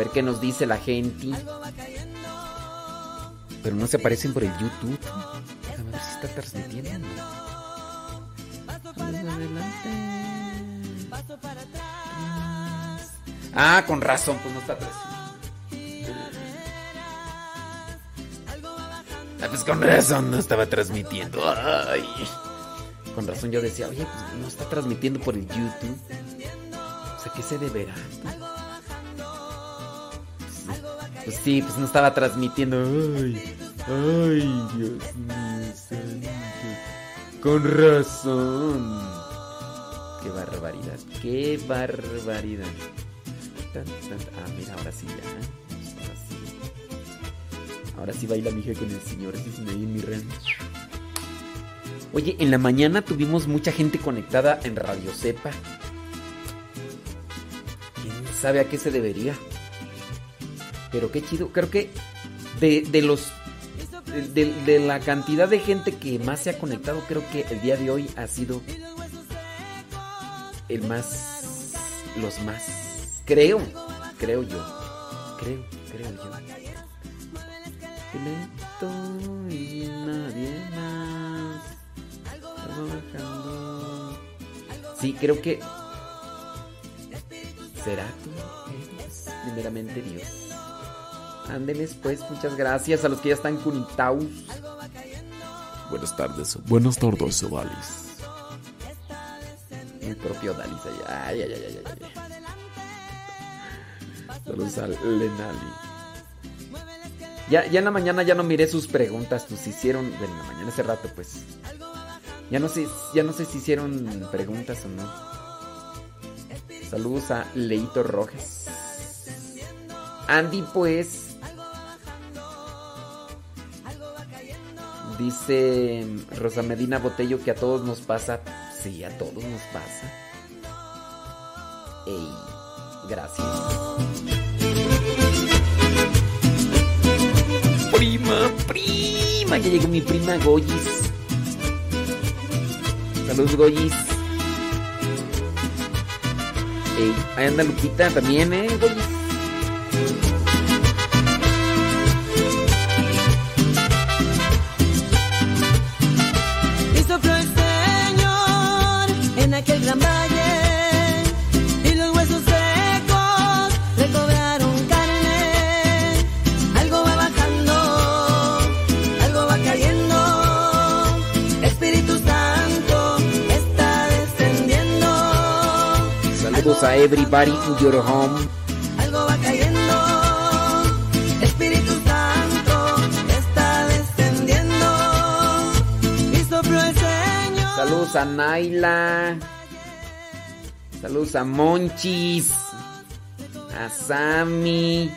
ver qué nos dice la gente. Pero no se aparecen por el YouTube. Déjame ver si está transmitiendo. Ah, con razón, pues no está transmitiendo. Ah, pues con razón no estaba transmitiendo. Ay. Con razón yo decía, oye, pues no está transmitiendo por el YouTube. O sea, ¿qué se deberá? Pues sí, pues no estaba transmitiendo. Ay, ay, Dios mío. Con razón. Qué barbaridad, qué barbaridad. Ah, mira, ahora sí ya. Ahora sí. Ahora sí baila mi hija con el señor. Es en mi rancho. Oye, en la mañana tuvimos mucha gente conectada en Radio Cepa. ¿Quién sabe a qué se debería? Pero qué chido. Creo que de, de los. De, la cantidad de gente que más se ha conectado, creo que el día de hoy ha sido el más. Los más. Creo. Creo yo. Creo, creo yo. Lento y nadie más. Sí, creo que. ¿Será tú? Primeramente Dios. Ándeles pues, muchas gracias a los que ya están conectados. Buenas tardes, buenas tardes, Dalis. Mi propio Dalis allá. Ay, ay, ay, ay, ay. Saludos a Lenali. Ya, ya en la mañana ya no miré sus preguntas, pues hicieron. Bueno, en la mañana hace rato, pues. Ya no sé, ya no sé si hicieron preguntas o no. Saludos a Leito Rojas. Andy, pues. Dice Rosa Medina Botello que a todos nos pasa. Sí, a todos nos pasa. Ey, gracias. Prima, prima, ya llegó mi prima Goyis. Saludos, Goyis. Ey, ahí anda Lupita también, ¿eh, Goyis? Saludos a everybody in your home. Algo va cayendo. Espíritu Santo está descendiendo. Y sopló el Señor. Saludos a Naila. Saludos a Monchis. A Sammy.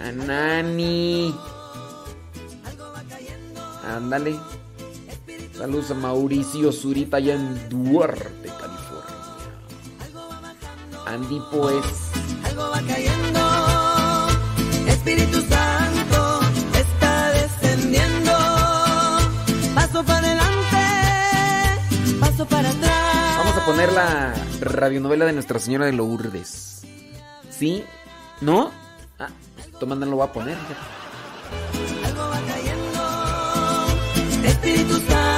A Nani. Ándale. Saludos a Mauricio Zurita allá en Duarte. Andy pues. Algo va cayendo. Espíritu Santo está descendiendo. Paso para adelante, paso para atrás. Vamos a poner la radionovela de Nuestra Señora de Lourdes. ¿Sí? ¿No? Ah, Tomanda lo va a poner. Algo va cayendo. Espíritu Santo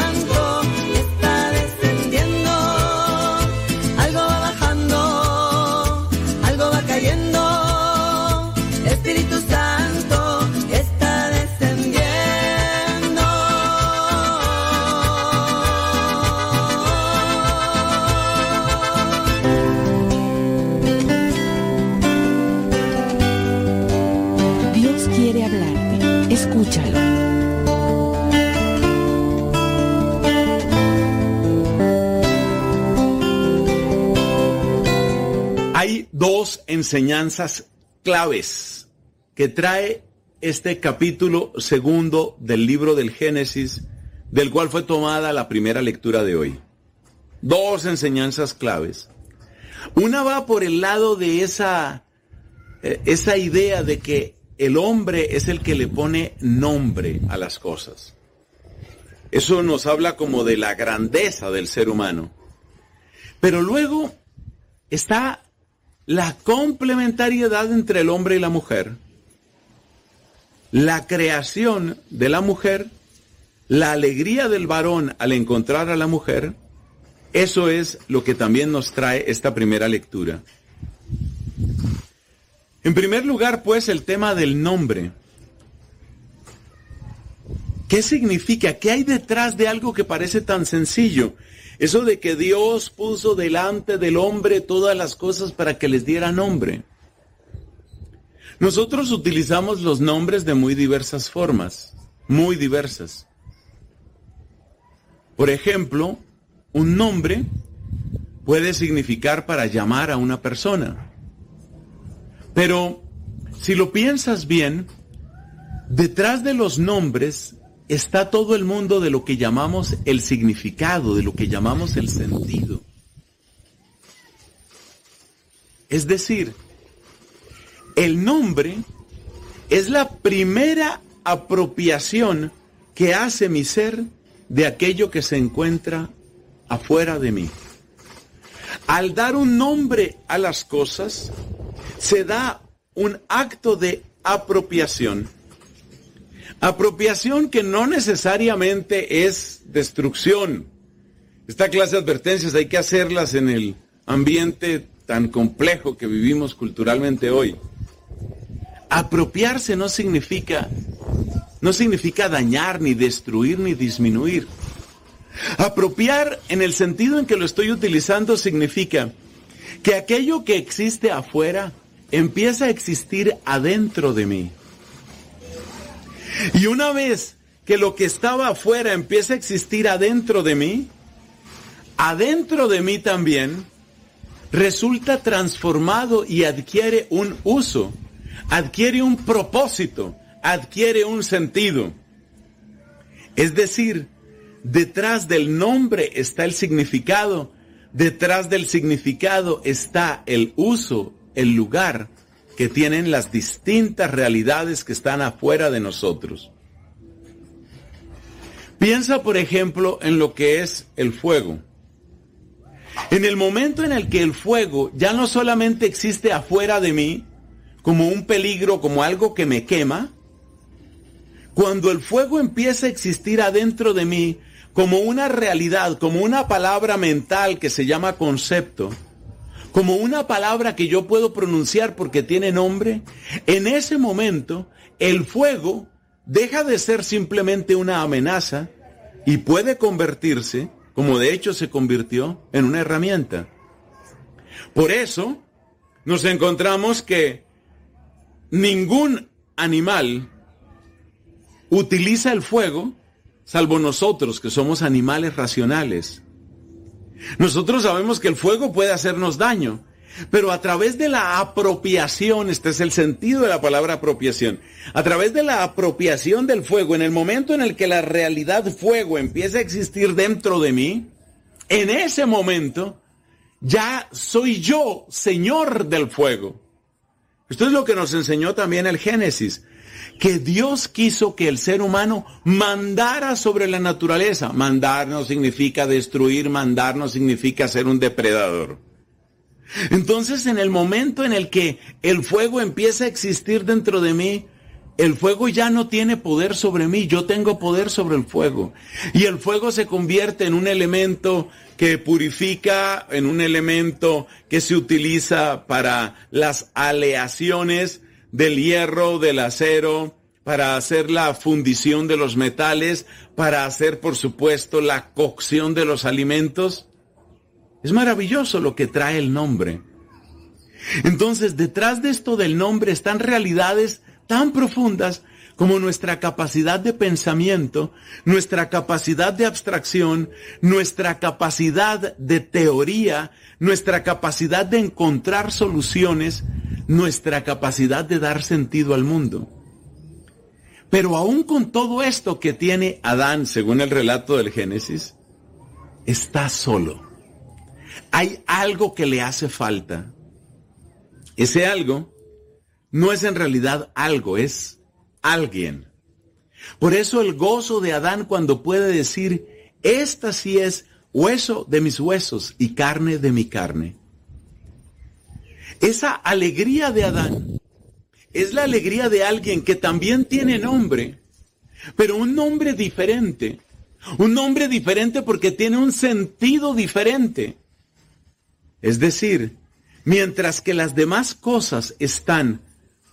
dos enseñanzas claves que trae este capítulo segundo del libro del Génesis, del cual fue tomada la primera lectura de hoy. Dos enseñanzas claves. Una va por el lado de esa, eh, esa idea de que el hombre es el que le pone nombre a las cosas. Eso nos habla como de la grandeza del ser humano. Pero luego está la complementariedad entre el hombre y la mujer, la creación de la mujer, la alegría del varón al encontrar a la mujer, eso es lo que también nos trae esta primera lectura. En primer lugar, pues, el tema del nombre. ¿Qué significa? ¿Qué hay detrás de algo que parece tan sencillo? Eso de que Dios puso delante del hombre todas las cosas para que les diera nombre. Nosotros utilizamos los nombres de muy diversas formas, muy diversas. Por ejemplo, un nombre puede significar para llamar a una persona. Pero si lo piensas bien, detrás de los nombres está todo el mundo de lo que llamamos el significado, de lo que llamamos el sentido. Es decir, el nombre es la primera apropiación que hace mi ser de aquello que se encuentra afuera de mí. Al dar un nombre a las cosas, se da un acto de apropiación. Apropiación que no necesariamente es destrucción. Esta clase de advertencias hay que hacerlas en el ambiente tan complejo que vivimos culturalmente hoy. Apropiarse no significa no significa dañar ni destruir ni disminuir. Apropiar en el sentido en que lo estoy utilizando significa que aquello que existe afuera empieza a existir adentro de mí. Y una vez que lo que estaba afuera empieza a existir adentro de mí, adentro de mí también resulta transformado y adquiere un uso, adquiere un propósito, adquiere un sentido. Es decir, detrás del nombre está el significado, detrás del significado está el uso, el lugar que tienen las distintas realidades que están afuera de nosotros. Piensa, por ejemplo, en lo que es el fuego. En el momento en el que el fuego ya no solamente existe afuera de mí, como un peligro, como algo que me quema, cuando el fuego empieza a existir adentro de mí como una realidad, como una palabra mental que se llama concepto, como una palabra que yo puedo pronunciar porque tiene nombre, en ese momento el fuego deja de ser simplemente una amenaza y puede convertirse, como de hecho se convirtió, en una herramienta. Por eso nos encontramos que ningún animal utiliza el fuego, salvo nosotros que somos animales racionales. Nosotros sabemos que el fuego puede hacernos daño, pero a través de la apropiación, este es el sentido de la palabra apropiación, a través de la apropiación del fuego, en el momento en el que la realidad fuego empieza a existir dentro de mí, en ese momento ya soy yo señor del fuego. Esto es lo que nos enseñó también el Génesis que Dios quiso que el ser humano mandara sobre la naturaleza. Mandar no significa destruir, mandar no significa ser un depredador. Entonces, en el momento en el que el fuego empieza a existir dentro de mí, el fuego ya no tiene poder sobre mí, yo tengo poder sobre el fuego. Y el fuego se convierte en un elemento que purifica, en un elemento que se utiliza para las aleaciones del hierro, del acero, para hacer la fundición de los metales, para hacer, por supuesto, la cocción de los alimentos. Es maravilloso lo que trae el nombre. Entonces, detrás de esto del nombre están realidades tan profundas como nuestra capacidad de pensamiento, nuestra capacidad de abstracción, nuestra capacidad de teoría, nuestra capacidad de encontrar soluciones, nuestra capacidad de dar sentido al mundo. Pero aún con todo esto que tiene Adán, según el relato del Génesis, está solo. Hay algo que le hace falta. Ese algo no es en realidad algo, es alguien. Por eso el gozo de Adán cuando puede decir, esta sí es hueso de mis huesos y carne de mi carne. Esa alegría de Adán es la alegría de alguien que también tiene nombre, pero un nombre diferente. Un nombre diferente porque tiene un sentido diferente. Es decir, mientras que las demás cosas están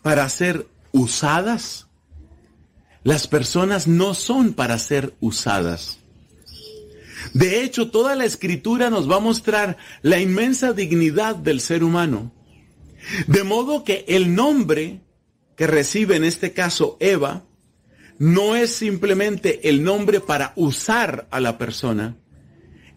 para ser usadas, las personas no son para ser usadas. De hecho, toda la escritura nos va a mostrar la inmensa dignidad del ser humano. De modo que el nombre que recibe en este caso Eva no es simplemente el nombre para usar a la persona,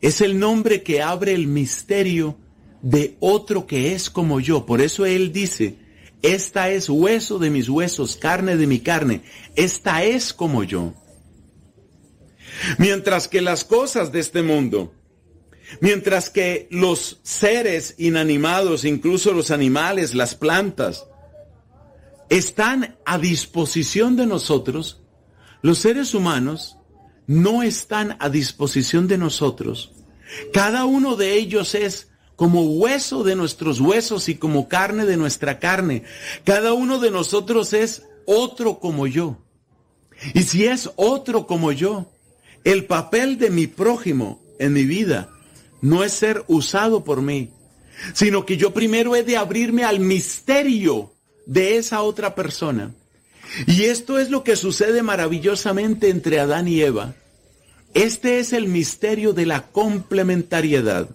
es el nombre que abre el misterio de otro que es como yo. Por eso él dice, esta es hueso de mis huesos, carne de mi carne, esta es como yo. Mientras que las cosas de este mundo, mientras que los seres inanimados, incluso los animales, las plantas, están a disposición de nosotros, los seres humanos no están a disposición de nosotros. Cada uno de ellos es como hueso de nuestros huesos y como carne de nuestra carne. Cada uno de nosotros es otro como yo. Y si es otro como yo, el papel de mi prójimo en mi vida no es ser usado por mí, sino que yo primero he de abrirme al misterio de esa otra persona. Y esto es lo que sucede maravillosamente entre Adán y Eva. Este es el misterio de la complementariedad.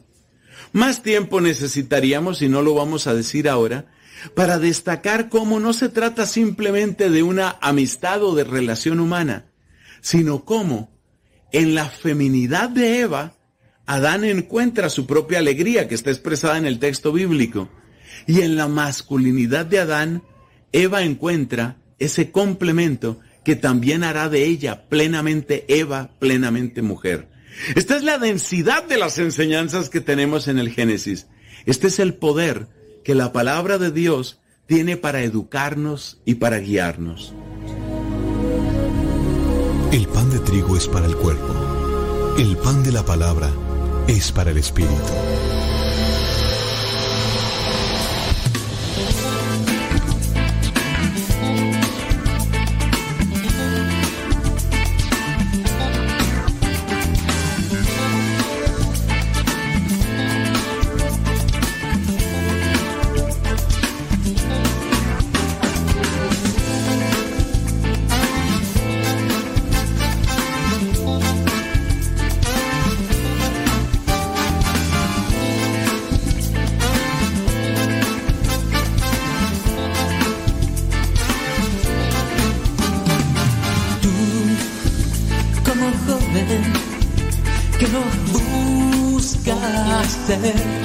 Más tiempo necesitaríamos, y no lo vamos a decir ahora, para destacar cómo no se trata simplemente de una amistad o de relación humana, sino cómo en la feminidad de Eva, Adán encuentra su propia alegría que está expresada en el texto bíblico. Y en la masculinidad de Adán, Eva encuentra ese complemento que también hará de ella plenamente Eva, plenamente mujer. Esta es la densidad de las enseñanzas que tenemos en el Génesis. Este es el poder que la palabra de Dios tiene para educarnos y para guiarnos. El pan de trigo es para el cuerpo, el pan de la palabra es para el espíritu. there.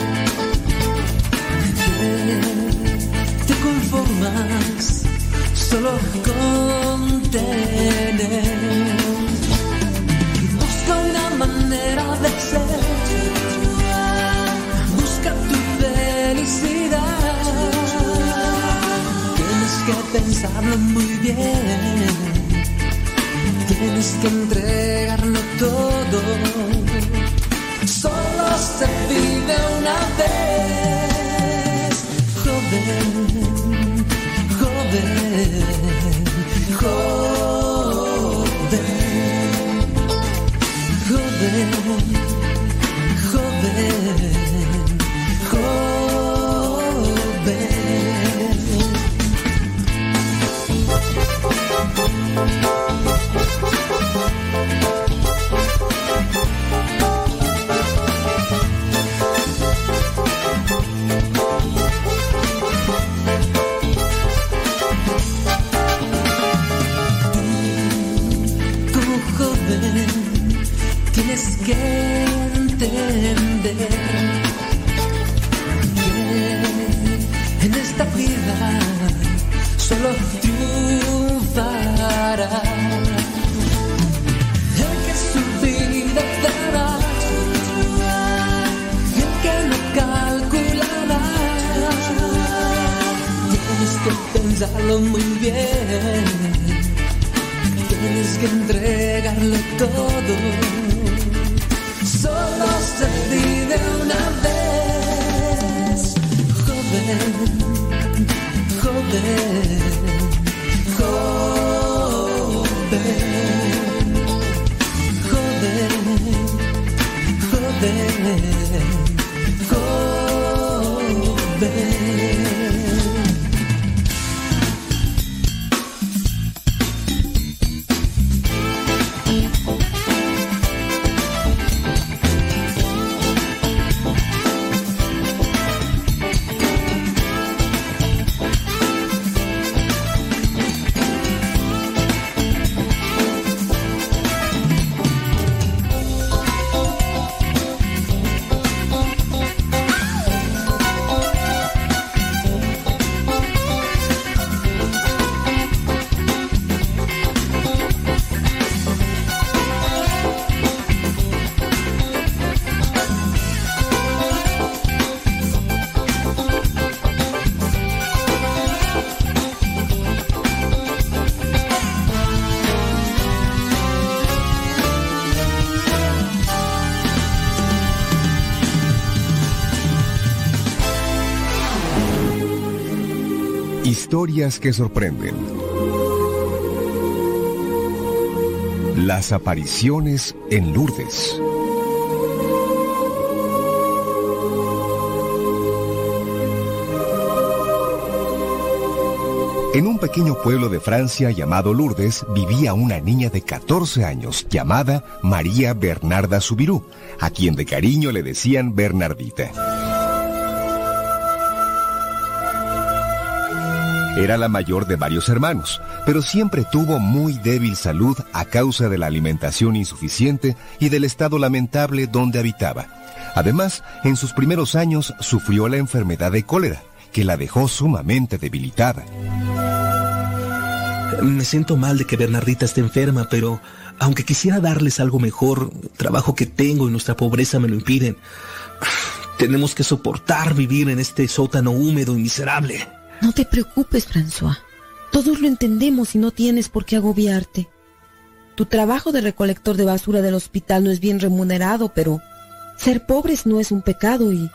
Muy bien. Tienes que entregarlo todo. Solo se vive una vez, joven, Historias que sorprenden. Las apariciones en Lourdes. En un pequeño pueblo de Francia llamado Lourdes vivía una niña de 14 años llamada María Bernarda Subirú, a quien de cariño le decían Bernardita. Era la mayor de varios hermanos, pero siempre tuvo muy débil salud a causa de la alimentación insuficiente y del estado lamentable donde habitaba. Además, en sus primeros años sufrió la enfermedad de cólera, que la dejó sumamente debilitada. Me siento mal de que Bernardita esté enferma, pero aunque quisiera darles algo mejor, trabajo que tengo y nuestra pobreza me lo impiden. Tenemos que soportar vivir en este sótano húmedo y miserable. No te preocupes, François. Todos lo entendemos y no tienes por qué agobiarte. Tu trabajo de recolector de basura del hospital no es bien remunerado, pero ser pobres no es un pecado y,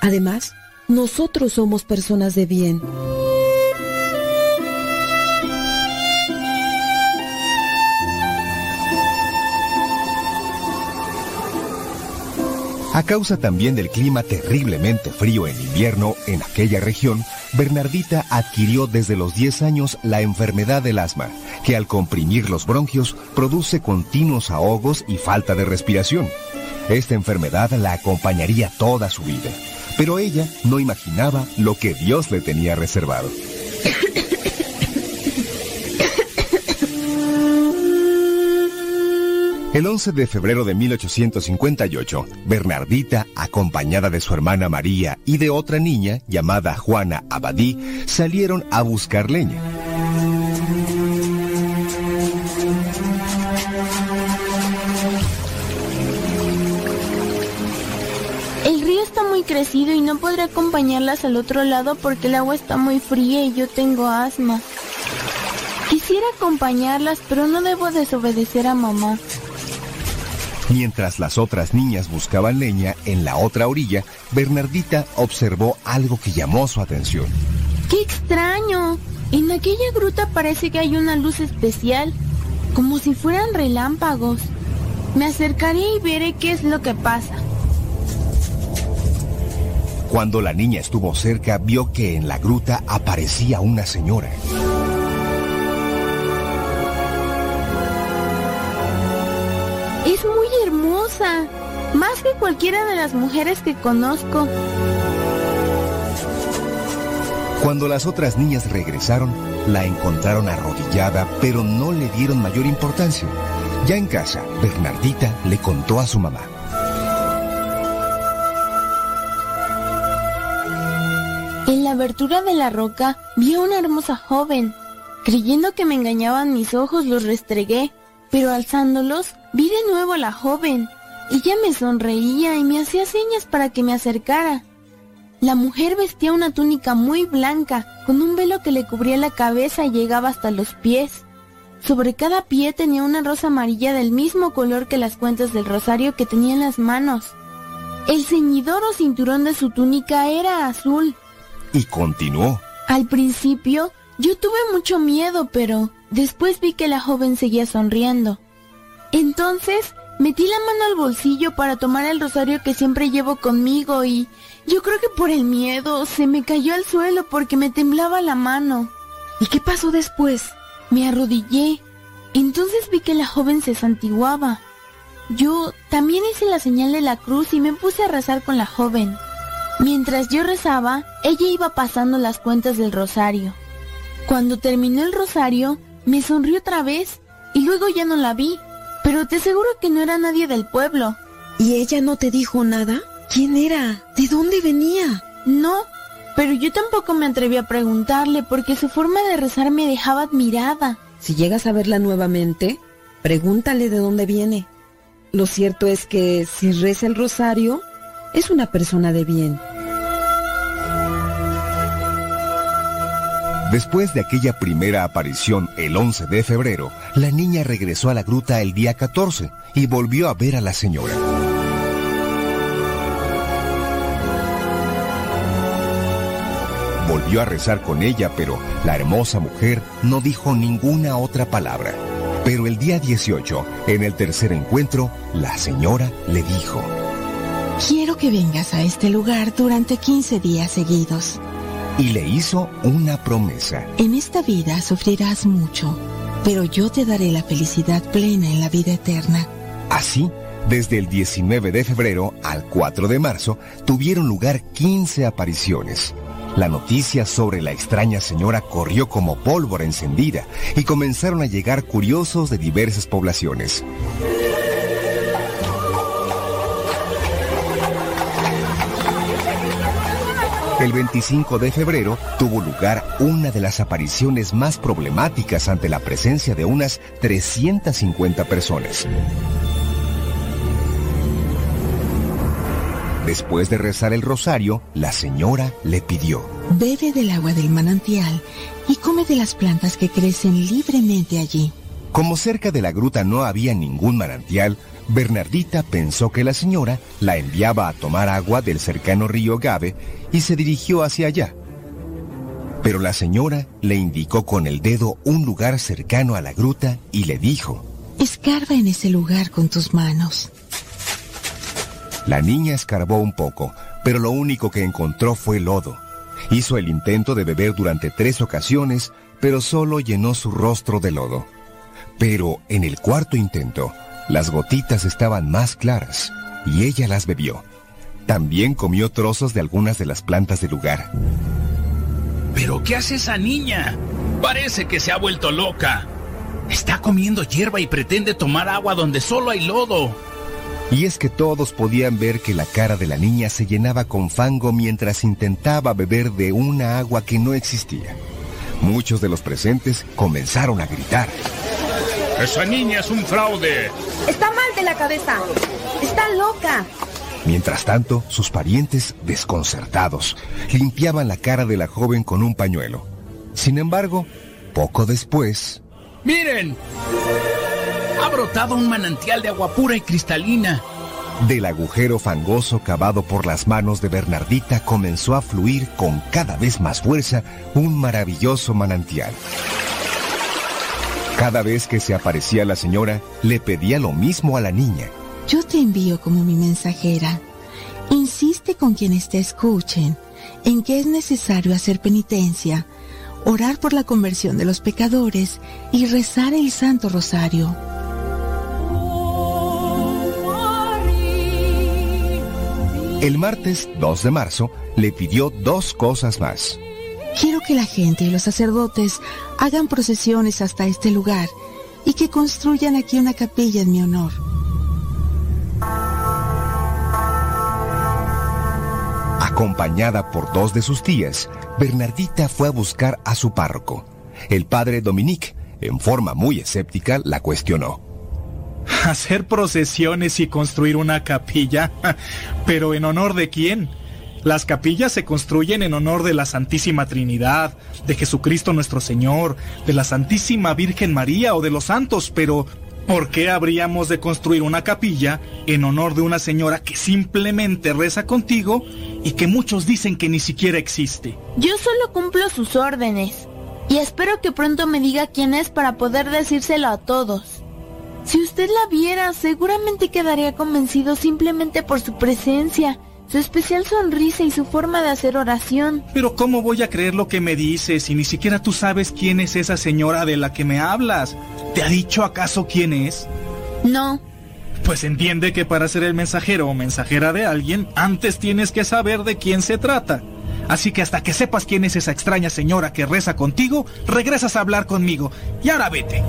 además, nosotros somos personas de bien. A causa también del clima terriblemente frío en invierno en aquella región, Bernardita adquirió desde los 10 años la enfermedad del asma, que al comprimir los bronquios produce continuos ahogos y falta de respiración. Esta enfermedad la acompañaría toda su vida, pero ella no imaginaba lo que Dios le tenía reservado. El 11 de febrero de 1858, Bernardita, acompañada de su hermana María y de otra niña llamada Juana Abadí, salieron a buscar leña. El río está muy crecido y no podré acompañarlas al otro lado porque el agua está muy fría y yo tengo asma. Quisiera acompañarlas, pero no debo desobedecer a mamá. Mientras las otras niñas buscaban leña en la otra orilla, Bernardita observó algo que llamó su atención. ¡Qué extraño! En aquella gruta parece que hay una luz especial, como si fueran relámpagos. Me acercaré y veré qué es lo que pasa. Cuando la niña estuvo cerca, vio que en la gruta aparecía una señora. Más que cualquiera de las mujeres que conozco. Cuando las otras niñas regresaron, la encontraron arrodillada, pero no le dieron mayor importancia. Ya en casa, Bernardita le contó a su mamá. En la abertura de la roca vi a una hermosa joven. Creyendo que me engañaban mis ojos, los restregué, pero alzándolos vi de nuevo a la joven. Ella me sonreía y me hacía señas para que me acercara. La mujer vestía una túnica muy blanca, con un velo que le cubría la cabeza y llegaba hasta los pies. Sobre cada pie tenía una rosa amarilla del mismo color que las cuentas del rosario que tenía en las manos. El ceñidor o cinturón de su túnica era azul. y continuó. Al principio yo tuve mucho miedo, pero después vi que la joven seguía sonriendo. Entonces metí la mano al bolsillo para tomar el rosario que siempre llevo conmigo y yo creo que por el miedo se me cayó al suelo porque me temblaba la mano. ¿Y qué pasó después? Me arrodillé. Entonces vi que la joven se santiguaba. Yo también hice la señal de la cruz y me puse a rezar con la joven. Mientras yo rezaba, ella iba pasando las cuentas del rosario. Cuando terminó el rosario, me sonrió otra vez y luego ya no la vi. Pero te aseguro que no era nadie del pueblo. ¿Y ella no te dijo nada? ¿Quién era? ¿De dónde venía? No, pero yo tampoco me atreví a preguntarle porque su forma de rezar me dejaba admirada. Si llegas a verla nuevamente, pregúntale de dónde viene. Lo cierto es que si reza el rosario, es una persona de bien. Después de aquella primera aparición el 11 de febrero, la niña regresó a la gruta el día 14 y volvió a ver a la señora. Volvió a rezar con ella, pero la hermosa mujer no dijo ninguna otra palabra. Pero el día 18, en el tercer encuentro, la señora le dijo, Quiero que vengas a este lugar durante 15 días seguidos. Y le hizo una promesa. En esta vida sufrirás mucho, pero yo te daré la felicidad plena en la vida eterna. Así, desde el 19 de febrero al 4 de marzo, tuvieron lugar 15 apariciones. La noticia sobre la extraña señora corrió como pólvora encendida y comenzaron a llegar curiosos de diversas poblaciones. El 25 de febrero tuvo lugar una de las apariciones más problemáticas ante la presencia de unas 350 personas. Después de rezar el rosario, la señora le pidió, Bebe del agua del manantial y come de las plantas que crecen libremente allí. Como cerca de la gruta no había ningún manantial, Bernardita pensó que la señora la enviaba a tomar agua del cercano río Gave y se dirigió hacia allá. Pero la señora le indicó con el dedo un lugar cercano a la gruta y le dijo, Escarba en ese lugar con tus manos. La niña escarbó un poco, pero lo único que encontró fue lodo. Hizo el intento de beber durante tres ocasiones, pero solo llenó su rostro de lodo. Pero en el cuarto intento, las gotitas estaban más claras y ella las bebió. También comió trozos de algunas de las plantas del lugar. ¿Pero qué hace esa niña? Parece que se ha vuelto loca. Está comiendo hierba y pretende tomar agua donde solo hay lodo. Y es que todos podían ver que la cara de la niña se llenaba con fango mientras intentaba beber de una agua que no existía. Muchos de los presentes comenzaron a gritar. Esa niña es un fraude. Está mal de la cabeza. Está loca. Mientras tanto, sus parientes, desconcertados, limpiaban la cara de la joven con un pañuelo. Sin embargo, poco después... ¡Miren! Ha brotado un manantial de agua pura y cristalina. Del agujero fangoso cavado por las manos de Bernardita comenzó a fluir con cada vez más fuerza un maravilloso manantial. Cada vez que se aparecía la señora, le pedía lo mismo a la niña. Yo te envío como mi mensajera. Insiste con quienes te escuchen en que es necesario hacer penitencia, orar por la conversión de los pecadores y rezar el Santo Rosario. El martes 2 de marzo le pidió dos cosas más. Quiero que la gente y los sacerdotes hagan procesiones hasta este lugar y que construyan aquí una capilla en mi honor. Acompañada por dos de sus tías, Bernardita fue a buscar a su párroco. El padre Dominique, en forma muy escéptica, la cuestionó. Hacer procesiones y construir una capilla. ¿Pero en honor de quién? Las capillas se construyen en honor de la Santísima Trinidad, de Jesucristo nuestro Señor, de la Santísima Virgen María o de los santos, pero ¿Por qué habríamos de construir una capilla en honor de una señora que simplemente reza contigo y que muchos dicen que ni siquiera existe? Yo solo cumplo sus órdenes y espero que pronto me diga quién es para poder decírselo a todos. Si usted la viera, seguramente quedaría convencido simplemente por su presencia, su especial sonrisa y su forma de hacer oración. Pero ¿cómo voy a creer lo que me dices si ni siquiera tú sabes quién es esa señora de la que me hablas? ¿Te ha dicho acaso quién es? No. Pues entiende que para ser el mensajero o mensajera de alguien, antes tienes que saber de quién se trata. Así que hasta que sepas quién es esa extraña señora que reza contigo, regresas a hablar conmigo. Y ahora vete.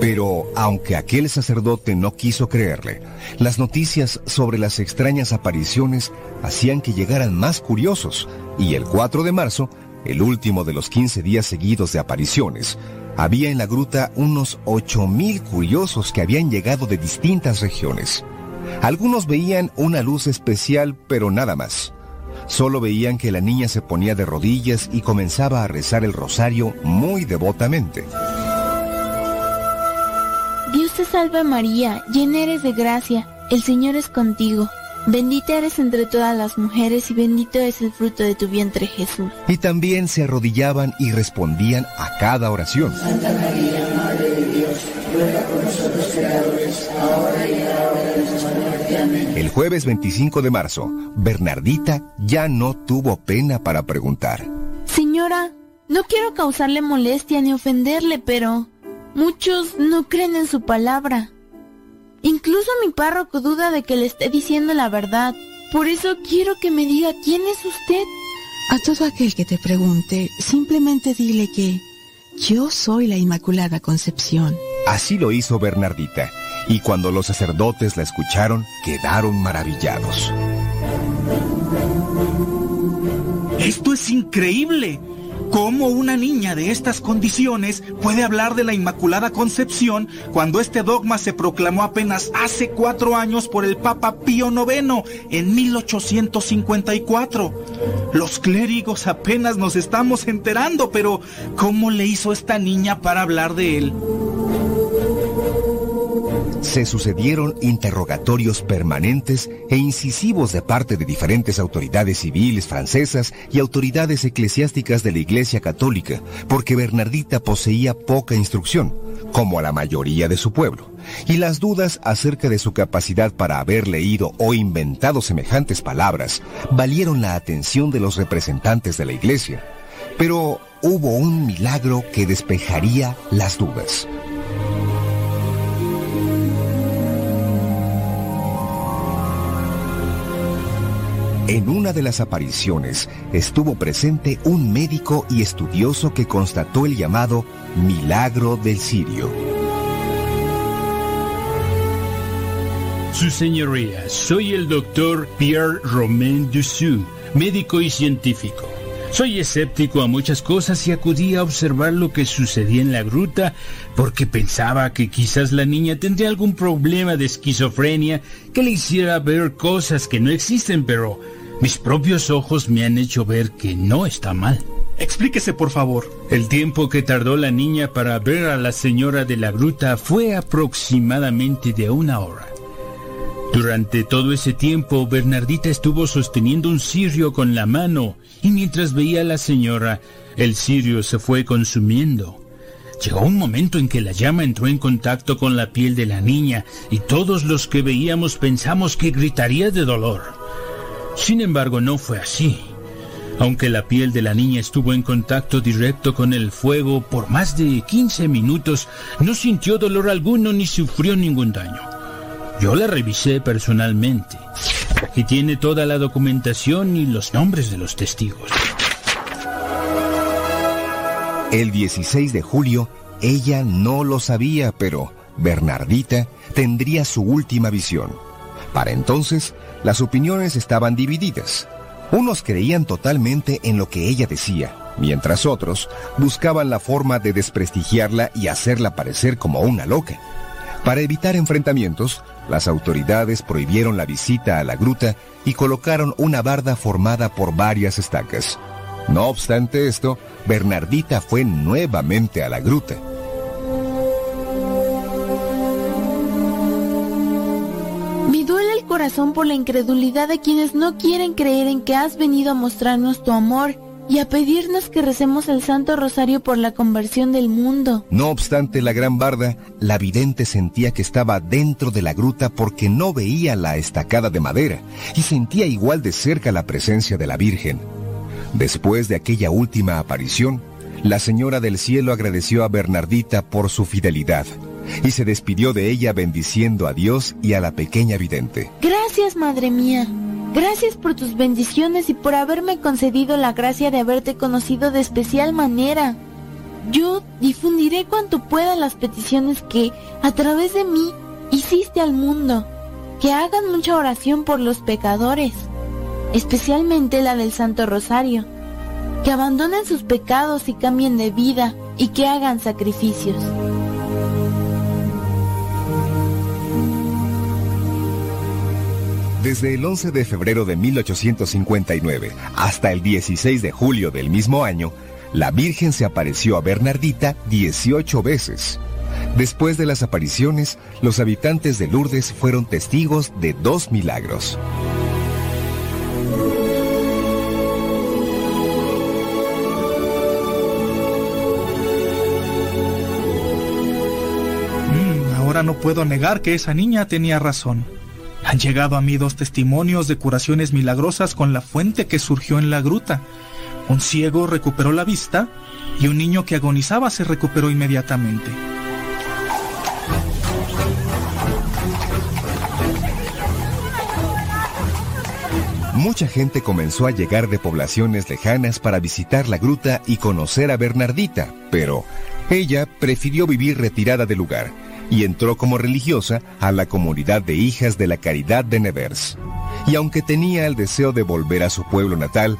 Pero aunque aquel sacerdote no quiso creerle, las noticias sobre las extrañas apariciones hacían que llegaran más curiosos, y el 4 de marzo, el último de los 15 días seguidos de apariciones, había en la gruta unos 8.000 curiosos que habían llegado de distintas regiones. Algunos veían una luz especial, pero nada más. Solo veían que la niña se ponía de rodillas y comenzaba a rezar el rosario muy devotamente. Salve María, llena eres de gracia, el Señor es contigo. Bendita eres entre todas las mujeres y bendito es el fruto de tu vientre Jesús. Y también se arrodillaban y respondían a cada oración. Santa María, Madre de Dios, ruega por nosotros pecadores, ahora y en la hora de nuestra muerte. Amén. El jueves 25 de marzo, Bernardita ya no tuvo pena para preguntar. Señora, no quiero causarle molestia ni ofenderle, pero muchos no creen en su palabra. Incluso mi párroco duda de que le esté diciendo la verdad. Por eso quiero que me diga quién es usted. A todo aquel que te pregunte, simplemente dile que yo soy la Inmaculada Concepción. Así lo hizo Bernardita, y cuando los sacerdotes la escucharon, quedaron maravillados. Esto es increíble. ¿Cómo una niña de estas condiciones puede hablar de la Inmaculada Concepción cuando este dogma se proclamó apenas hace cuatro años por el Papa Pío IX en 1854? Los clérigos apenas nos estamos enterando, pero ¿cómo le hizo esta niña para hablar de él? Se sucedieron interrogatorios permanentes e incisivos de parte de diferentes autoridades civiles francesas y autoridades eclesiásticas de la Iglesia Católica, porque Bernardita poseía poca instrucción, como a la mayoría de su pueblo, y las dudas acerca de su capacidad para haber leído o inventado semejantes palabras valieron la atención de los representantes de la Iglesia. Pero hubo un milagro que despejaría las dudas. En una de las apariciones estuvo presente un médico y estudioso que constató el llamado milagro del cirio. Su señoría, soy el doctor Pierre Romain Dussu, médico y científico. Soy escéptico a muchas cosas y acudí a observar lo que sucedía en la gruta porque pensaba que quizás la niña tendría algún problema de esquizofrenia que le hiciera ver cosas que no existen, pero mis propios ojos me han hecho ver que no está mal. Explíquese, por favor. El tiempo que tardó la niña para ver a la señora de la gruta fue aproximadamente de una hora. Durante todo ese tiempo, Bernardita estuvo sosteniendo un cirio con la mano y mientras veía a la señora, el cirio se fue consumiendo. Llegó un momento en que la llama entró en contacto con la piel de la niña y todos los que veíamos pensamos que gritaría de dolor. Sin embargo, no fue así. Aunque la piel de la niña estuvo en contacto directo con el fuego por más de 15 minutos, no sintió dolor alguno ni sufrió ningún daño. Yo la revisé personalmente. Aquí tiene toda la documentación y los nombres de los testigos. El 16 de julio, ella no lo sabía, pero Bernardita tendría su última visión. Para entonces, las opiniones estaban divididas. Unos creían totalmente en lo que ella decía, mientras otros buscaban la forma de desprestigiarla y hacerla parecer como una loca. Para evitar enfrentamientos, las autoridades prohibieron la visita a la gruta y colocaron una barda formada por varias estacas. No obstante esto, Bernardita fue nuevamente a la gruta. Corazón por la incredulidad de quienes no quieren creer en que has venido a mostrarnos tu amor y a pedirnos que recemos el Santo Rosario por la conversión del mundo. No obstante la gran barda, la vidente sentía que estaba dentro de la gruta porque no veía la estacada de madera y sentía igual de cerca la presencia de la Virgen. Después de aquella última aparición, la Señora del Cielo agradeció a Bernardita por su fidelidad y se despidió de ella bendiciendo a Dios y a la pequeña vidente. Gracias, Madre mía. Gracias por tus bendiciones y por haberme concedido la gracia de haberte conocido de especial manera. Yo difundiré cuanto pueda las peticiones que, a través de mí, hiciste al mundo. Que hagan mucha oración por los pecadores, especialmente la del Santo Rosario. Que abandonen sus pecados y cambien de vida y que hagan sacrificios. Desde el 11 de febrero de 1859 hasta el 16 de julio del mismo año, la Virgen se apareció a Bernardita 18 veces. Después de las apariciones, los habitantes de Lourdes fueron testigos de dos milagros. Mm, ahora no puedo negar que esa niña tenía razón. Han llegado a mí dos testimonios de curaciones milagrosas con la fuente que surgió en la gruta. Un ciego recuperó la vista y un niño que agonizaba se recuperó inmediatamente. Mucha gente comenzó a llegar de poblaciones lejanas para visitar la gruta y conocer a Bernardita, pero ella prefirió vivir retirada del lugar y entró como religiosa a la comunidad de hijas de la Caridad de Nevers. Y aunque tenía el deseo de volver a su pueblo natal,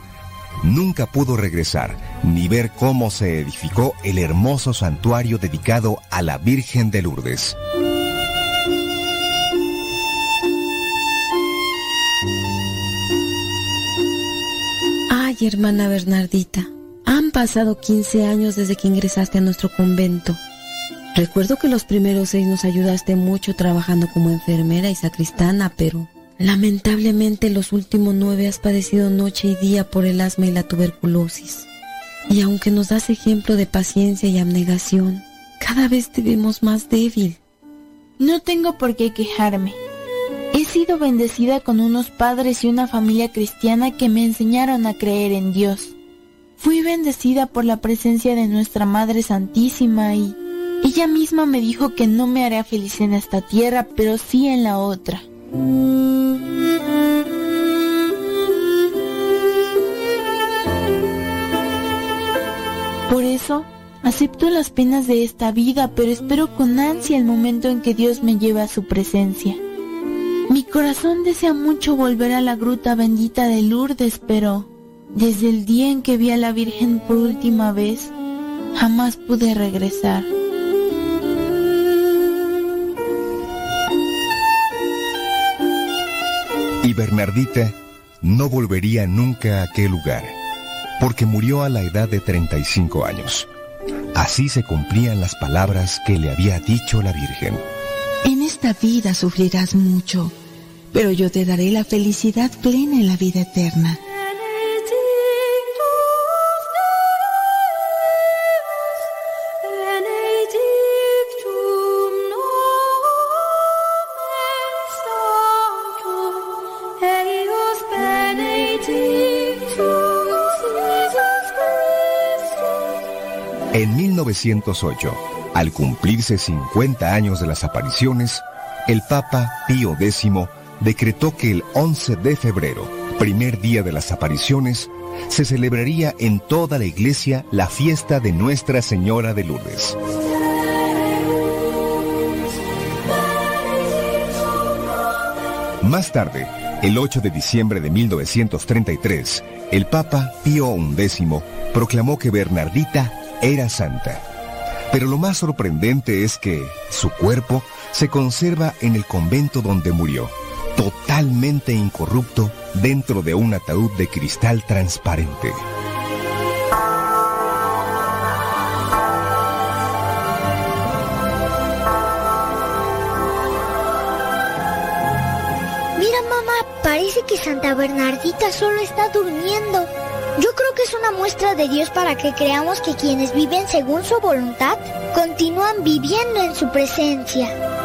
nunca pudo regresar ni ver cómo se edificó el hermoso santuario dedicado a la Virgen de Lourdes. Ay, hermana Bernardita, han pasado 15 años desde que ingresaste a nuestro convento. Recuerdo que los primeros seis nos ayudaste mucho trabajando como enfermera y sacristana, pero lamentablemente los últimos nueve has padecido noche y día por el asma y la tuberculosis. Y aunque nos das ejemplo de paciencia y abnegación, cada vez te vemos más débil. No tengo por qué quejarme. He sido bendecida con unos padres y una familia cristiana que me enseñaron a creer en Dios. Fui bendecida por la presencia de nuestra Madre Santísima y ella misma me dijo que no me hará feliz en esta tierra, pero sí en la otra. Por eso, acepto las penas de esta vida, pero espero con ansia el momento en que Dios me lleve a su presencia. Mi corazón desea mucho volver a la gruta bendita de Lourdes, pero desde el día en que vi a la Virgen por última vez, jamás pude regresar. Y Bernardita no volvería nunca a aquel lugar, porque murió a la edad de 35 años. Así se cumplían las palabras que le había dicho la Virgen. En esta vida sufrirás mucho, pero yo te daré la felicidad plena en la vida eterna. 1908, al cumplirse 50 años de las apariciones, el Papa Pío X decretó que el 11 de febrero, primer día de las apariciones, se celebraría en toda la iglesia la fiesta de Nuestra Señora de Lourdes. Más tarde, el 8 de diciembre de 1933, el Papa Pío XI proclamó que Bernardita era santa. Pero lo más sorprendente es que su cuerpo se conserva en el convento donde murió, totalmente incorrupto dentro de un ataúd de cristal transparente. Mira mamá, parece que Santa Bernardita solo está durmiendo creo que es una muestra de Dios para que creamos que quienes viven según su voluntad continúan viviendo en su presencia.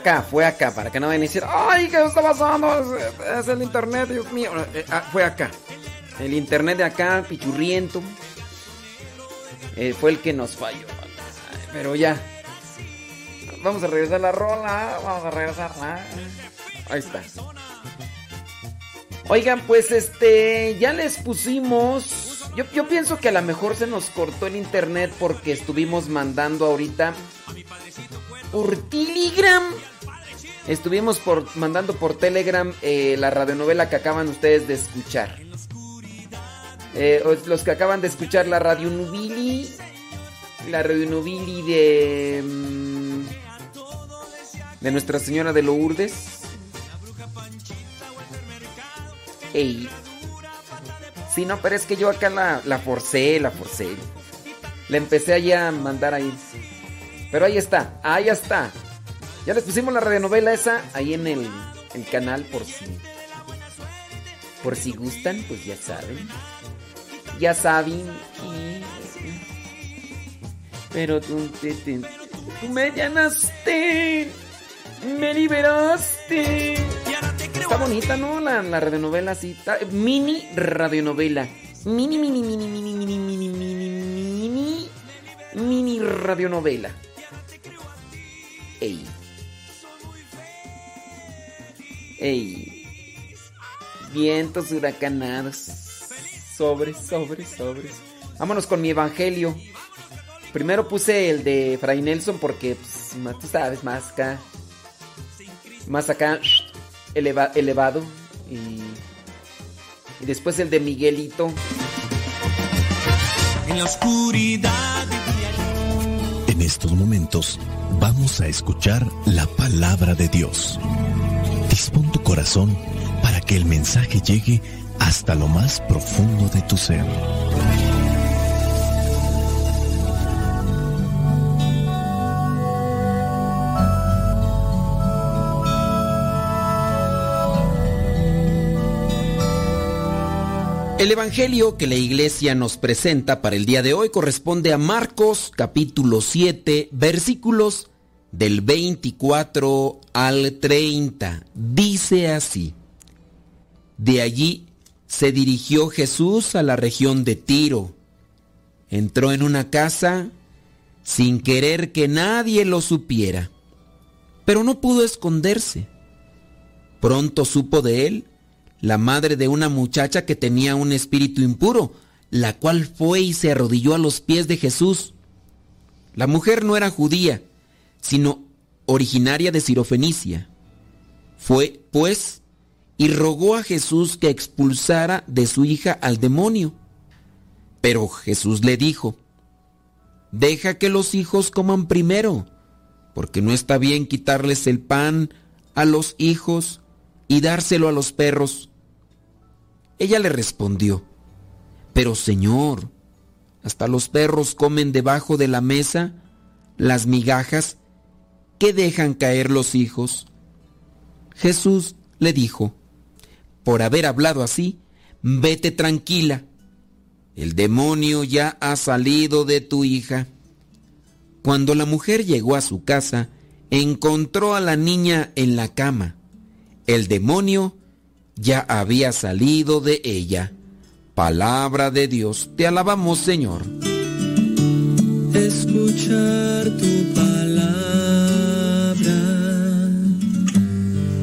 Acá, fue acá, para que no vayan a decir, ay, ¿qué está pasando? Es, el internet, Dios mío. Eh, ah, fue acá. El internet de acá, pichurriento. eh, fue el que nos falló. Pero ya. Vamos a regresar la rola. Vamos a regresarla. Ahí está. Oigan, pues este, ya les pusimos. Yo, yo pienso que a lo mejor se nos cortó el internet porque estuvimos mandando ahorita por Telegram. Estuvimos por, mandando por Telegram eh, la radionovela que acaban ustedes de escuchar. Eh, os- los que acaban de escuchar la Radio Nubili. La Radio Nubili de. mm, de Nuestra Señora de Lourdes. Ey. Sí, no, pero es que yo acá la, la forcé, la forcé. La empecé allá a mandar ahí. Pero ahí está, ahí está. Ya les pusimos la radionovela esa ahí en el, el canal por si. Por si gustan, pues ya saben. Ya saben. y- Pero tú, te- te- tú me llanaste. Me liberaste. Está bonita, ¿no? La, la radionovela así. está- mini radionovela. Mini, mini, mini, mini, mini, mini, mini, mini. Mini radionovela. Ey. Ey. Vientos huracanados. Sobres, sobres, sobres. Vámonos con mi evangelio. Primero puse el de Fray Nelson porque, pues, tú sabes, más acá. Más acá, eleva- elevado. Y, y después el de Miguelito. En la oscuridad En estos momentos vamos a escuchar la palabra de Dios. Dispón tu corazón para que el mensaje llegue hasta lo más profundo de tu ser. El Evangelio que la iglesia nos presenta para el día de hoy corresponde a Marcos capítulo 7 versículos del 24 al 30. Dice así. De allí se dirigió Jesús a la región de Tiro. Entró en una casa sin querer que nadie lo supiera, pero no pudo esconderse. Pronto supo de él la madre de una muchacha que tenía un espíritu impuro, la cual fue y se arrodilló a los pies de Jesús. La mujer no era judía, sino originaria de Sirofenicia. Fue, pues, y rogó a Jesús que expulsara de su hija al demonio. Pero Jesús le dijo, Deja que los hijos coman primero, porque no está bien quitarles el pan a los hijos y dárselo a los perros. Ella le respondió, Pero Señor, hasta los perros comen debajo de la mesa las migajas que dejan caer los hijos. Jesús le dijo, Por haber hablado así, vete tranquila, el demonio ya ha salido de tu hija. Cuando la mujer llegó a su casa, encontró a la niña en la cama. El demonio ya había salido de ella. Palabra de Dios, te alabamos Señor. escuchar tu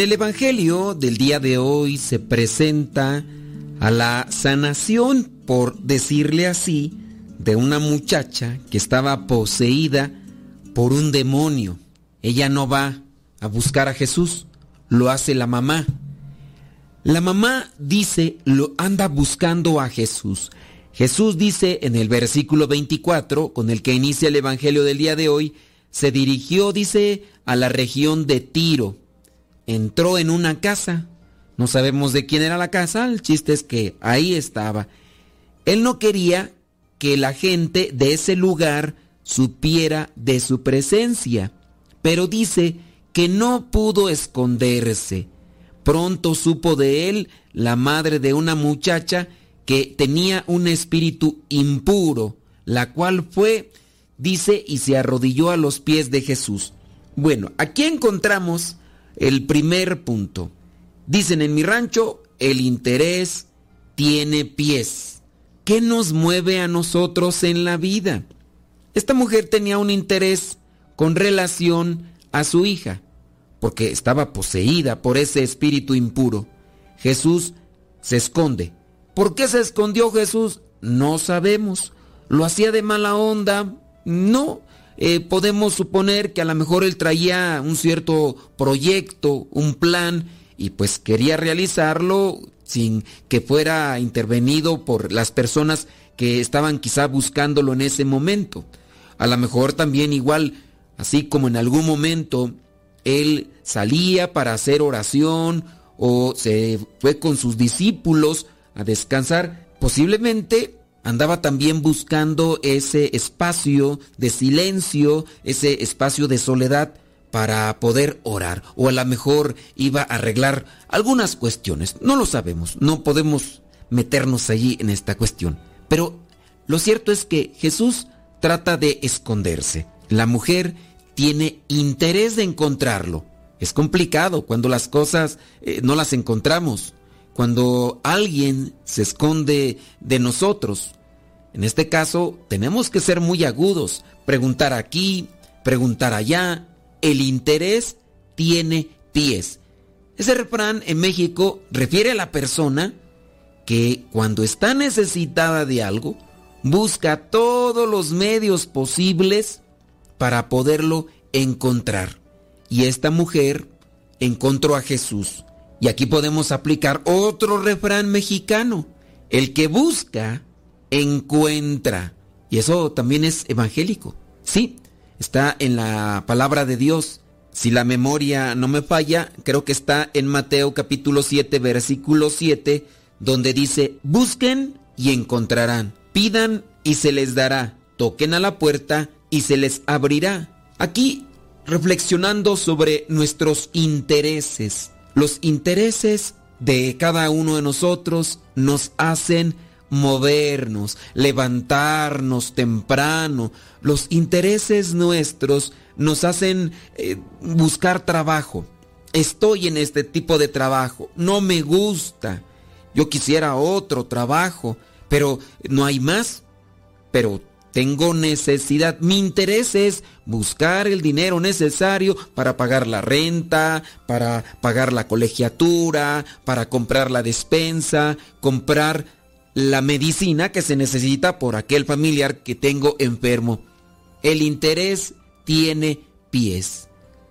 En el Evangelio del día de hoy se presenta a la sanación, por decirle así, de una muchacha que estaba poseída por un demonio. Ella no va a buscar a Jesús, lo hace la mamá. La mamá dice, lo anda buscando a Jesús. Jesús dice en el versículo 24, con el que inicia el Evangelio del día de hoy, se dirigió, dice, a la región de Tiro. Entró en una casa. No sabemos de quién era la casa, el chiste es que ahí estaba. Él no quería que la gente de ese lugar supiera de su presencia, pero dice que no pudo esconderse. Pronto supo de él la madre de una muchacha que tenía un espíritu impuro, la cual fue, dice, y se arrodilló a los pies de Jesús. Bueno, aquí encontramos el primer punto. Dicen en mi rancho, el interés tiene pies. ¿Qué nos mueve a nosotros en la vida? Esta mujer tenía un interés con relación a su hija, porque estaba poseída por ese espíritu impuro. Jesús se esconde. ¿Por qué se escondió Jesús? No sabemos. ¿Lo hacía de mala onda? No. Eh, podemos suponer que a lo mejor él traía un cierto proyecto, un plan, y pues quería realizarlo sin que fuera intervenido por las personas que estaban quizá buscándolo en ese momento. A lo mejor también igual, así como en algún momento él salía para hacer oración o se fue con sus discípulos a descansar, posiblemente andaba también buscando ese espacio de silencio, ese espacio de soledad para poder orar o a lo mejor iba a arreglar algunas cuestiones. No lo sabemos, no podemos meternos allí en esta cuestión. Pero lo cierto es que Jesús trata de esconderse. La mujer tiene interés de encontrarlo. Es complicado cuando las cosas eh, no las encontramos, cuando alguien se esconde de nosotros. En este caso, tenemos que ser muy agudos, preguntar aquí, preguntar allá. El interés tiene pies. Ese refrán en México refiere a la persona que cuando está necesitada de algo, busca todos los medios posibles para poderlo encontrar. Y esta mujer encontró a Jesús. Y aquí podemos aplicar otro refrán mexicano. El que busca, encuentra. Y eso también es evangélico. Sí, está en la palabra de Dios. Si la memoria no me falla, creo que está en Mateo capítulo 7, versículo 7, donde dice, busquen y encontrarán, pidan y se les dará, toquen a la puerta y se les abrirá. Aquí, reflexionando sobre nuestros intereses, los intereses de cada uno de nosotros nos hacen movernos, levantarnos temprano. Los intereses nuestros nos hacen eh, buscar trabajo. Estoy en este tipo de trabajo, no me gusta. Yo quisiera otro trabajo, pero no hay más. Pero tengo necesidad. Mi interés es buscar el dinero necesario para pagar la renta, para pagar la colegiatura, para comprar la despensa, comprar la medicina que se necesita por aquel familiar que tengo enfermo. El interés tiene pies.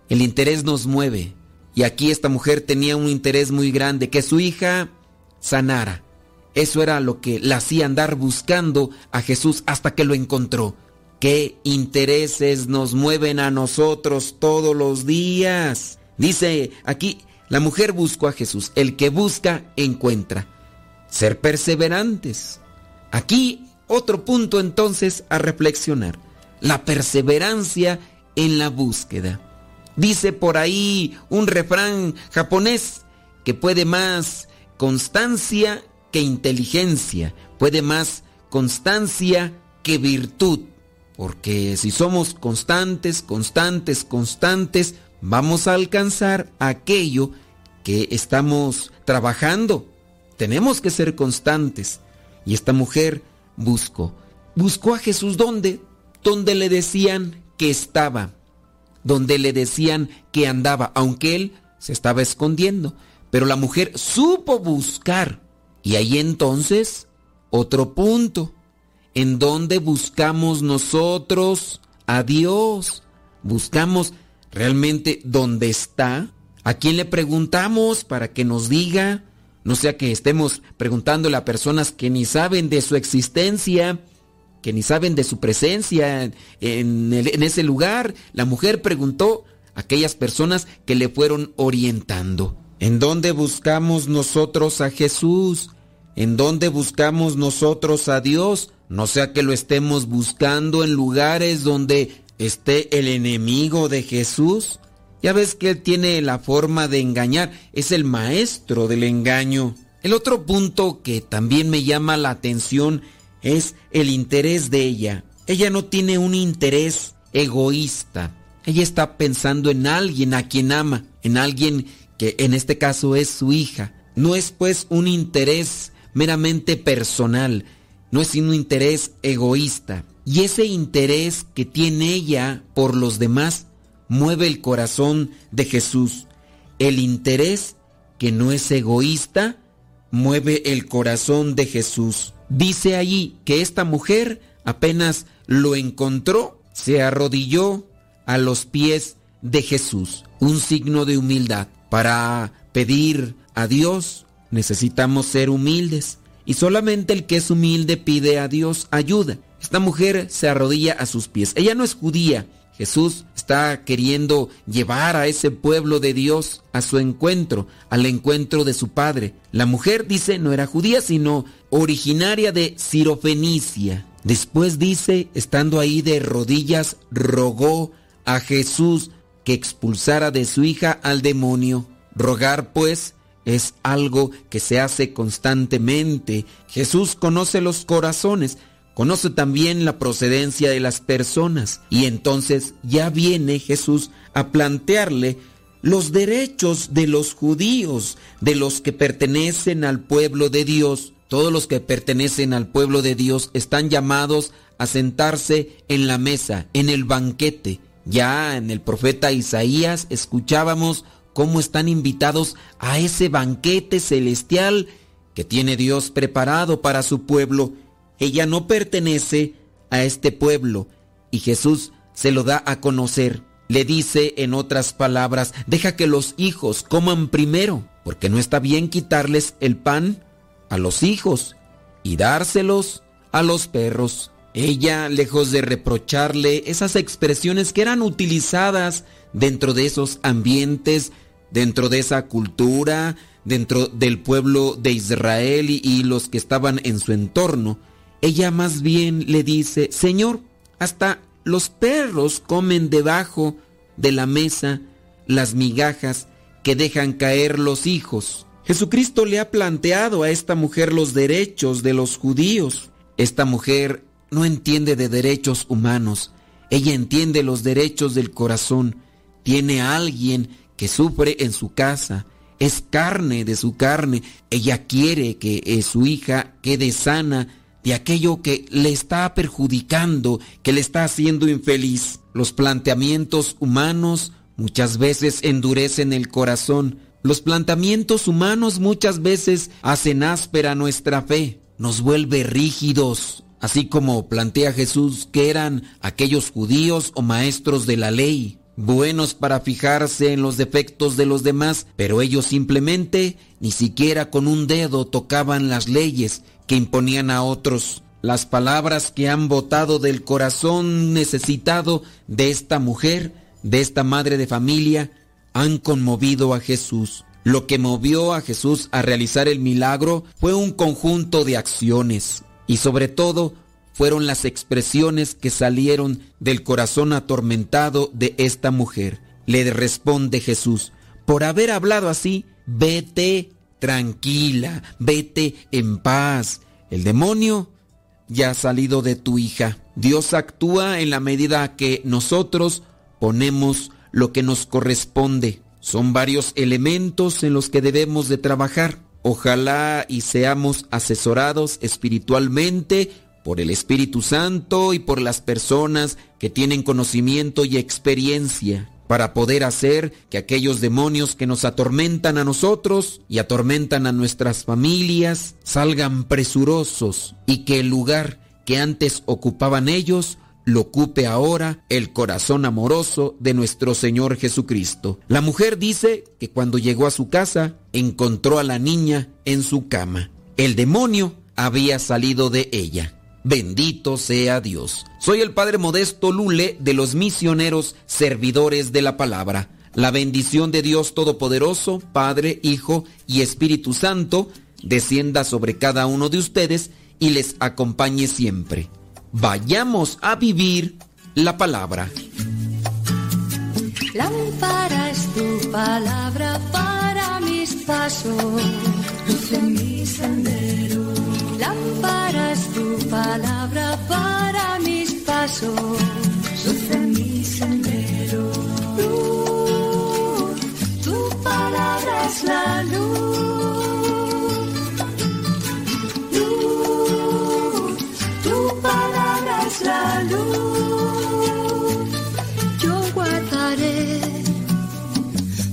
El interés nos mueve. Y aquí esta mujer tenía un interés muy grande, que su hija sanara. Eso era lo que la hacía andar buscando a Jesús hasta que lo encontró. ¿Qué intereses nos mueven a nosotros todos los días? Dice aquí, la mujer buscó a Jesús. El que busca, encuentra. Ser perseverantes. Aquí otro punto entonces a reflexionar. La perseverancia en la búsqueda. Dice por ahí un refrán japonés que puede más constancia que inteligencia, puede más constancia que virtud. Porque si somos constantes, constantes, constantes, vamos a alcanzar aquello que estamos trabajando. Tenemos que ser constantes. Y esta mujer buscó. Buscó a Jesús ¿dónde? Donde le decían que estaba. Donde le decían que andaba, aunque él se estaba escondiendo. Pero la mujer supo buscar y ahí entonces, otro punto, en donde buscamos nosotros a Dios. Buscamos realmente dónde está? ¿A quién le preguntamos para que nos diga? No sea que estemos preguntándole a personas que ni saben de su existencia, que ni saben de su presencia en, en ese lugar. La mujer preguntó a aquellas personas que le fueron orientando. ¿En dónde buscamos nosotros a Jesús? ¿En dónde buscamos nosotros a Dios? No sea que lo estemos buscando en lugares donde esté el enemigo de Jesús. Ya ves que él tiene la forma de engañar, es el maestro del engaño. El otro punto que también me llama la atención es el interés de ella. Ella no tiene un interés egoísta. Ella está pensando en alguien a quien ama, en alguien que en este caso es su hija. No es pues un interés meramente personal, no es un interés egoísta. Y ese interés que tiene ella por los demás mueve el corazón de Jesús. El interés que no es egoísta mueve el corazón de Jesús. Dice allí que esta mujer apenas lo encontró, se arrodilló a los pies de Jesús, un signo de humildad. Para pedir a Dios necesitamos ser humildes y solamente el que es humilde pide a Dios ayuda. Esta mujer se arrodilla a sus pies. Ella no es judía. Jesús está queriendo llevar a ese pueblo de Dios a su encuentro, al encuentro de su padre. La mujer dice no era judía, sino originaria de Sirofenicia. Después dice, estando ahí de rodillas, rogó a Jesús que expulsara de su hija al demonio. Rogar, pues, es algo que se hace constantemente. Jesús conoce los corazones, conoce también la procedencia de las personas y entonces ya viene Jesús a plantearle los derechos de los judíos, de los que pertenecen al pueblo de Dios. Todos los que pertenecen al pueblo de Dios están llamados a sentarse en la mesa, en el banquete. Ya en el profeta Isaías escuchábamos cómo están invitados a ese banquete celestial que tiene Dios preparado para su pueblo. Ella no pertenece a este pueblo y Jesús se lo da a conocer. Le dice en otras palabras, deja que los hijos coman primero, porque no está bien quitarles el pan a los hijos y dárselos a los perros. Ella, lejos de reprocharle esas expresiones que eran utilizadas dentro de esos ambientes, dentro de esa cultura, dentro del pueblo de Israel y, los que estaban en su entorno, ella más bien le dice, Señor, hasta los perros comen debajo de la mesa las migajas que dejan caer los hijos. Jesucristo le ha planteado a esta mujer los derechos de los judíos. Esta mujer no entiende de derechos humanos, ella entiende los derechos del corazón. Tiene a alguien que sufre en su casa, es carne de su carne. Ella quiere que eh, su hija quede sana de aquello que le está perjudicando, que le está haciendo infeliz. Los planteamientos humanos muchas veces endurecen el corazón. Los planteamientos humanos muchas veces hacen áspera nuestra fe, nos vuelve rígidos, así como plantea Jesús que eran aquellos judíos o maestros de la ley, buenos para fijarse en los defectos de los demás, pero ellos simplemente ni siquiera con un dedo tocaban las leyes que imponían a otros. Las palabras que han botado del corazón necesitado de esta mujer, de esta madre de familia, han conmovido a Jesús. Lo que movió a Jesús a realizar el milagro fue un conjunto de acciones y sobre todo fueron las expresiones que salieron del corazón atormentado de esta mujer. Le responde Jesús, por haber hablado así, vete tranquila, vete en paz. El demonio ya ha salido de tu hija. Dios actúa en la medida que nosotros ponemos lo que nos corresponde. Son varios elementos en los que debemos de trabajar. Ojalá y seamos asesorados espiritualmente por el Espíritu Santo y por las personas que tienen conocimiento y experiencia para poder hacer que aquellos demonios que nos atormentan a nosotros y atormentan a nuestras familias salgan presurosos y que el lugar que antes ocupaban ellos lo ocupe ahora el corazón amoroso de nuestro Señor Jesucristo. La mujer dice que cuando llegó a su casa encontró a la niña en su cama. El demonio había salido de ella. Bendito sea Dios. Soy el Padre Modesto Lule de los misioneros servidores de la palabra. La bendición de Dios Todopoderoso, Padre, Hijo y Espíritu Santo, descienda sobre cada uno de ustedes y les acompañe siempre. Vayamos a vivir la palabra. Lámpara es tu palabra para mis pasos, luz mi sendero. Lámpara es tu palabra para mis pasos, luz mi sendero. Luz, tu palabra es la luz. Es la luz. Yo guardaré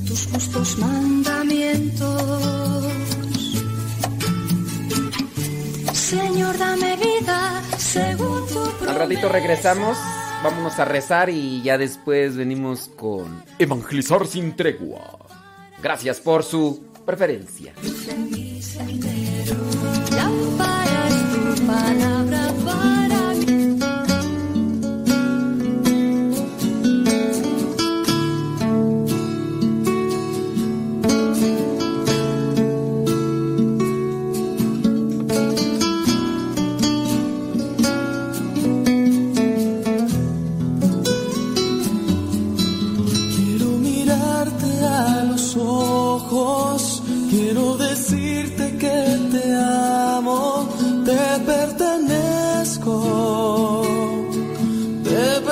tus justos mandamientos. Señor, dame vida según tu Al ratito regresamos, vámonos a rezar y ya después venimos con Evangelizar sin tregua. Gracias por su preferencia. Lámpara es tu palabra 说